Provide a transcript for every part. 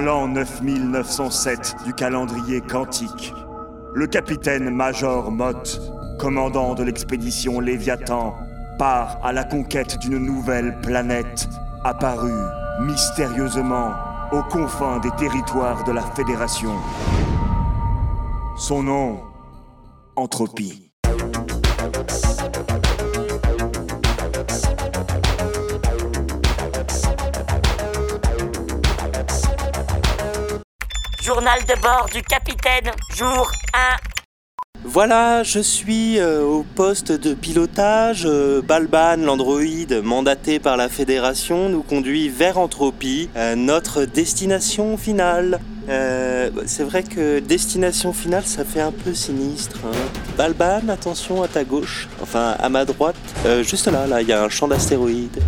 L'an 9907 du calendrier quantique, le capitaine Major Mott, commandant de l'expédition Léviathan, part à la conquête d'une nouvelle planète apparue mystérieusement aux confins des territoires de la Fédération. Son nom, Entropie. Journal de bord du capitaine, jour 1. Voilà, je suis euh, au poste de pilotage. Euh, Balban, l'androïde mandaté par la Fédération, nous conduit vers Entropie, euh, notre destination finale. Euh, c'est vrai que destination finale, ça fait un peu sinistre. hein. Balban, attention à ta gauche, enfin à ma droite, Euh, juste là, là, il y a un champ d'astéroïdes.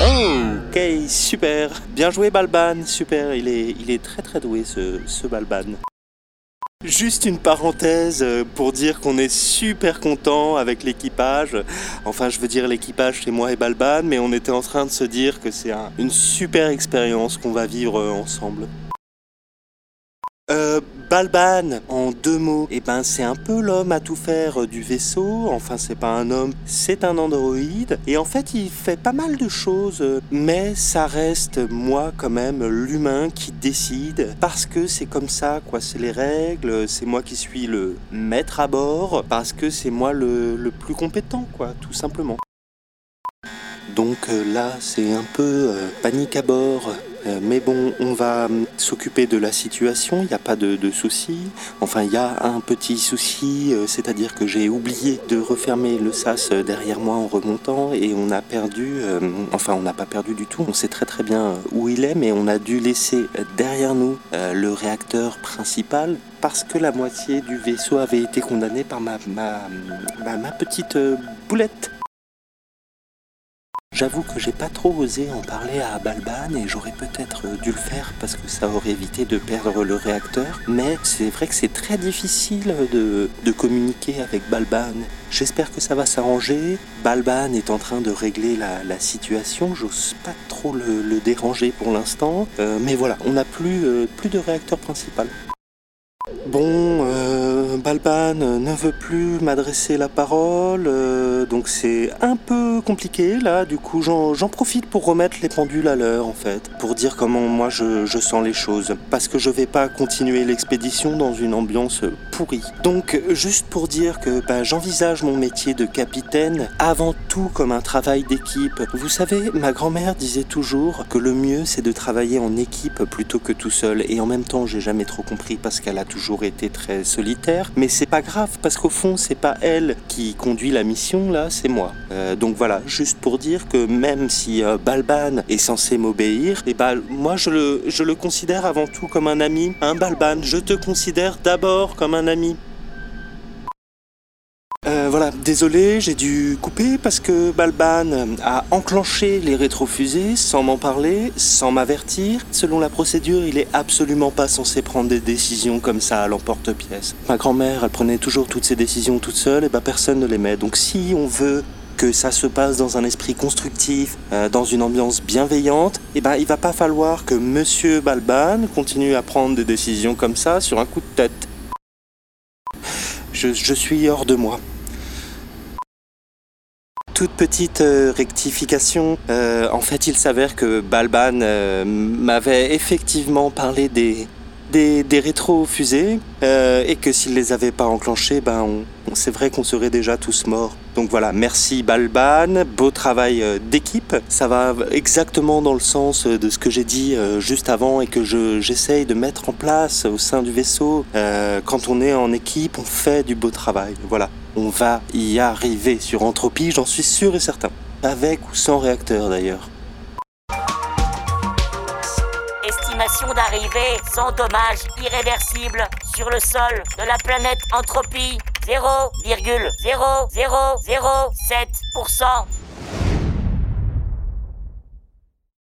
Oh, ok, super. Bien joué Balban, super. Il est, il est très très doué ce, ce Balban. Juste une parenthèse euh, pour dire qu'on est super content avec l'équipage. Enfin, je veux dire l'équipage, c'est moi et Balban, mais on était en train de se dire que c'est un- une super expérience qu'on va vivre euh, ensemble. Euh, Balban, en deux mots, eh ben c'est un peu l'homme à tout faire euh, du vaisseau. Enfin, c'est pas un homme, c'est un androïde. Et en fait, il fait pas mal de choses, euh, mais ça reste moi quand même l'humain qui décide parce que c'est comme ça, quoi. C'est les règles. C'est moi qui suis le maître à bord parce que c'est moi le, plus compétent, quoi, tout simplement. Donc euh, là, c'est un peu panique à bord. Euh, mais bon, on va hum, s'occuper de la situation, il n'y a pas de, de souci. Enfin, il y a un petit souci, euh, c'est-à-dire que j'ai oublié de refermer le sas euh, derrière moi en remontant et on a perdu, euh, enfin on n'a pas perdu du tout, on sait très très bien euh, où il est, mais on a dû laisser euh, derrière nous euh, le réacteur principal parce que la moitié du vaisseau avait été condamnée par ma, petite euh, boulette. J'avoue que j'ai pas trop osé en parler à Balban et j'aurais peut-être dû le faire parce que ça aurait évité de perdre le réacteur. Mais c'est vrai que c'est très difficile de, communiquer avec Balban. J'espère que ça va s'arranger. Balban est en train de régler la, situation. J'ose pas trop le, le déranger pour l'instant. Euh, mais voilà, on n'a plus, euh, plus de réacteur principal. Bon, euh, Balban ne veut plus m'adresser la parole, euh, donc c'est un peu compliqué là. Du coup, j'en profite pour remettre les pendules à l'heure en fait, pour dire comment moi je, je sens les choses. Parce que je vais pas continuer l'expédition dans une ambiance pourrie. Donc, juste pour dire que bah, j'envisage mon métier de capitaine avant tout comme un travail d'équipe. Vous savez, ma grand-mère disait toujours que le mieux c'est de travailler en équipe plutôt que tout seul. Et en même temps, j'ai jamais trop compris parce qu'elle a toujours été très solitaire. Mais c'est pas grave parce qu'au fond, c'est pas elle qui conduit la mission là, c'est moi. Euh, donc voilà, juste pour dire que même si euh, Balban est censé m'obéir, et ben moi je le, je le considère avant tout comme un ami. Un Balban, je te considère d'abord comme un ami. Voilà, désolé, j'ai dû couper parce que Balban a enclenché les rétrofusées sans m'en parler, sans m'avertir. Selon la procédure, il est absolument pas censé prendre des décisions comme ça à l'emporte-pièce. Ma grand-mère, elle prenait toujours toutes ses décisions toute seule, et bah personne ne les met. Donc si on veut que ça se passe dans un esprit constructif, euh, dans une ambiance bienveillante, et ben il va pas falloir que Monsieur Balban continue à prendre des décisions comme ça sur un coup de tête. Je suis hors de moi. Toute petite euh, rectification. Euh, en fait, il s'avère que Balban euh, m'avait effectivement parlé des, des, rétro-fusées et que s'il les avait pas enclenchées, ben, on, c'est vrai qu'on serait déjà tous morts. Donc voilà, merci Balban, beau travail d'équipe. Ça va exactement dans le sens de ce que j'ai dit juste avant et que je, j'essaye de mettre en place au sein du vaisseau. Quand on est en équipe, on fait du beau travail. Voilà, on va y arriver sur Entropie, j'en suis sûr et certain. Avec ou sans réacteur d'ailleurs. Estimation d'arrivée sans dommage irréversible sur le sol de la planète Entropie 0,0007%.